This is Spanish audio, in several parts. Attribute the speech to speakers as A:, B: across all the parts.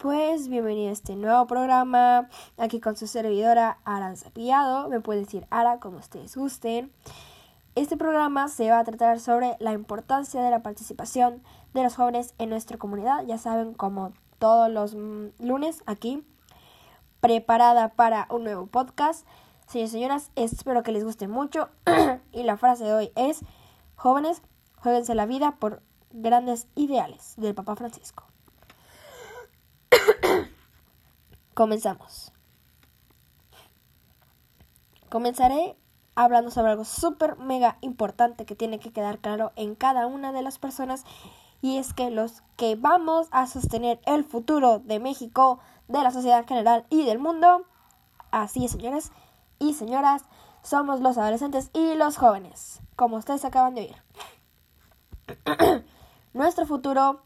A: Pues bienvenido a este nuevo programa, aquí con su servidora Aranza Pillado, me puede decir Ara como ustedes gusten. Este programa se va a tratar sobre la importancia de la participación de los jóvenes en nuestra comunidad, ya saben, como todos los mm, lunes aquí, preparada para un nuevo podcast. Señores y señoras, espero que les guste mucho y la frase de hoy es, jóvenes, jueguense la vida por grandes ideales del Papa Francisco. Comenzamos. Comenzaré hablando sobre algo súper mega importante que tiene que quedar claro en cada una de las personas y es que los que vamos a sostener el futuro de México, de la sociedad en general y del mundo, así es señores y señoras, somos los adolescentes y los jóvenes, como ustedes acaban de oír. Nuestro futuro,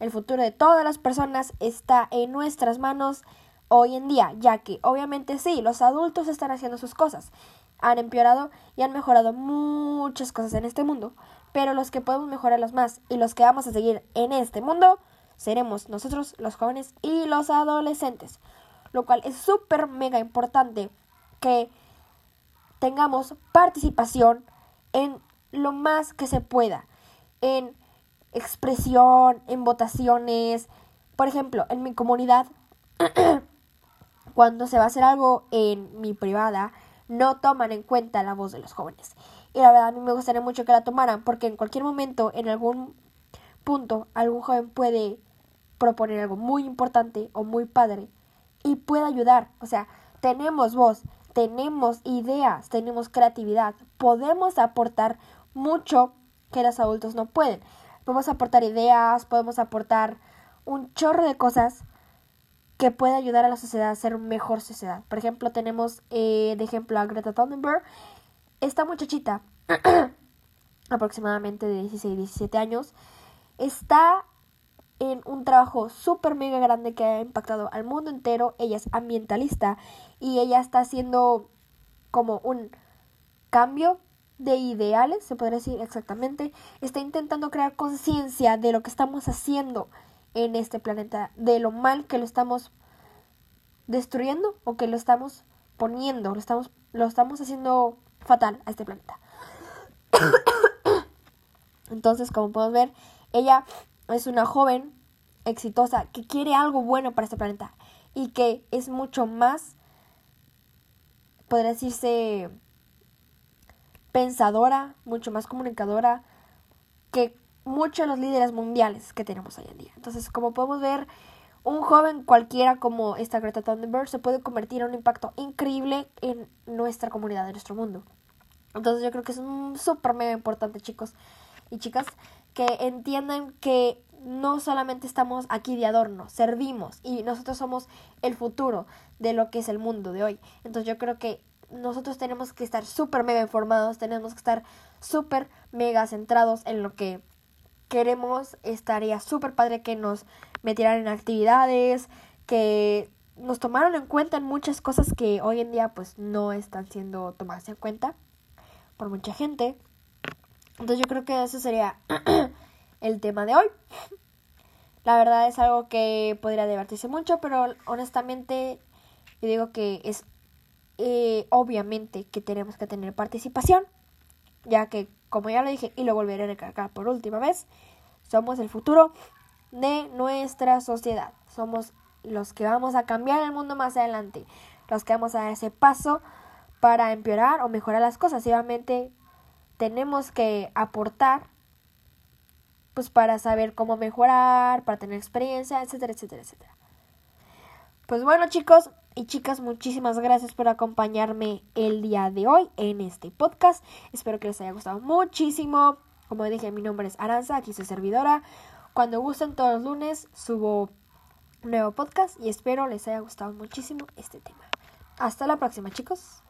A: el futuro de todas las personas está en nuestras manos hoy en día, ya que obviamente sí, los adultos están haciendo sus cosas, han empeorado y han mejorado muchas cosas en este mundo, pero los que podemos mejorarlos más y los que vamos a seguir en este mundo seremos nosotros los jóvenes y los adolescentes, lo cual es súper mega importante que tengamos participación en lo más que se pueda, en expresión, en votaciones, por ejemplo, en mi comunidad cuando se va a hacer algo en mi privada, no toman en cuenta la voz de los jóvenes. Y la verdad a mí me gustaría mucho que la tomaran, porque en cualquier momento, en algún punto, algún joven puede proponer algo muy importante o muy padre y puede ayudar. O sea, tenemos voz, tenemos ideas, tenemos creatividad, podemos aportar mucho que los adultos no pueden. Podemos aportar ideas, podemos aportar un chorro de cosas que puede ayudar a la sociedad a ser mejor sociedad. Por ejemplo, tenemos eh, de ejemplo a Greta Thunberg. Esta muchachita, aproximadamente de 16, 17 años, está en un trabajo súper mega grande que ha impactado al mundo entero. Ella es ambientalista y ella está haciendo como un cambio de ideales, se podría decir exactamente. Está intentando crear conciencia de lo que estamos haciendo en este planeta, de lo mal que lo estamos destruyendo o que lo estamos poniendo, lo estamos, lo estamos haciendo fatal a este planeta. Entonces, como podemos ver, ella es una joven exitosa que quiere algo bueno para este planeta y que es mucho más, podría decirse, pensadora, mucho más comunicadora que muchos de los líderes mundiales que tenemos hoy en día. Entonces, como podemos ver, un joven cualquiera como esta Greta Thunberg se puede convertir en un impacto increíble en nuestra comunidad, en nuestro mundo. Entonces yo creo que es súper mega importante, chicos y chicas, que entiendan que no solamente estamos aquí de adorno, servimos y nosotros somos el futuro de lo que es el mundo de hoy. Entonces yo creo que nosotros tenemos que estar súper mega informados, tenemos que estar súper mega centrados en lo que queremos, estaría súper padre que nos metieran en actividades, que nos tomaron en cuenta en muchas cosas que hoy en día pues no están siendo tomadas en cuenta por mucha gente. Entonces yo creo que ese sería el tema de hoy. La verdad es algo que podría debatirse mucho, pero honestamente yo digo que es eh, obviamente que tenemos que tener participación, ya que como ya lo dije y lo volveré a recalcar por última vez, somos el futuro de nuestra sociedad. Somos los que vamos a cambiar el mundo más adelante, los que vamos a dar ese paso para empeorar o mejorar las cosas. Y obviamente tenemos que aportar pues para saber cómo mejorar, para tener experiencia, etcétera, etcétera, etcétera. Pues bueno chicos y chicas, muchísimas gracias por acompañarme el día de hoy en este podcast. Espero que les haya gustado muchísimo. Como dije, mi nombre es Aranza, aquí soy servidora. Cuando gusten todos los lunes subo nuevo podcast y espero les haya gustado muchísimo este tema. Hasta la próxima chicos.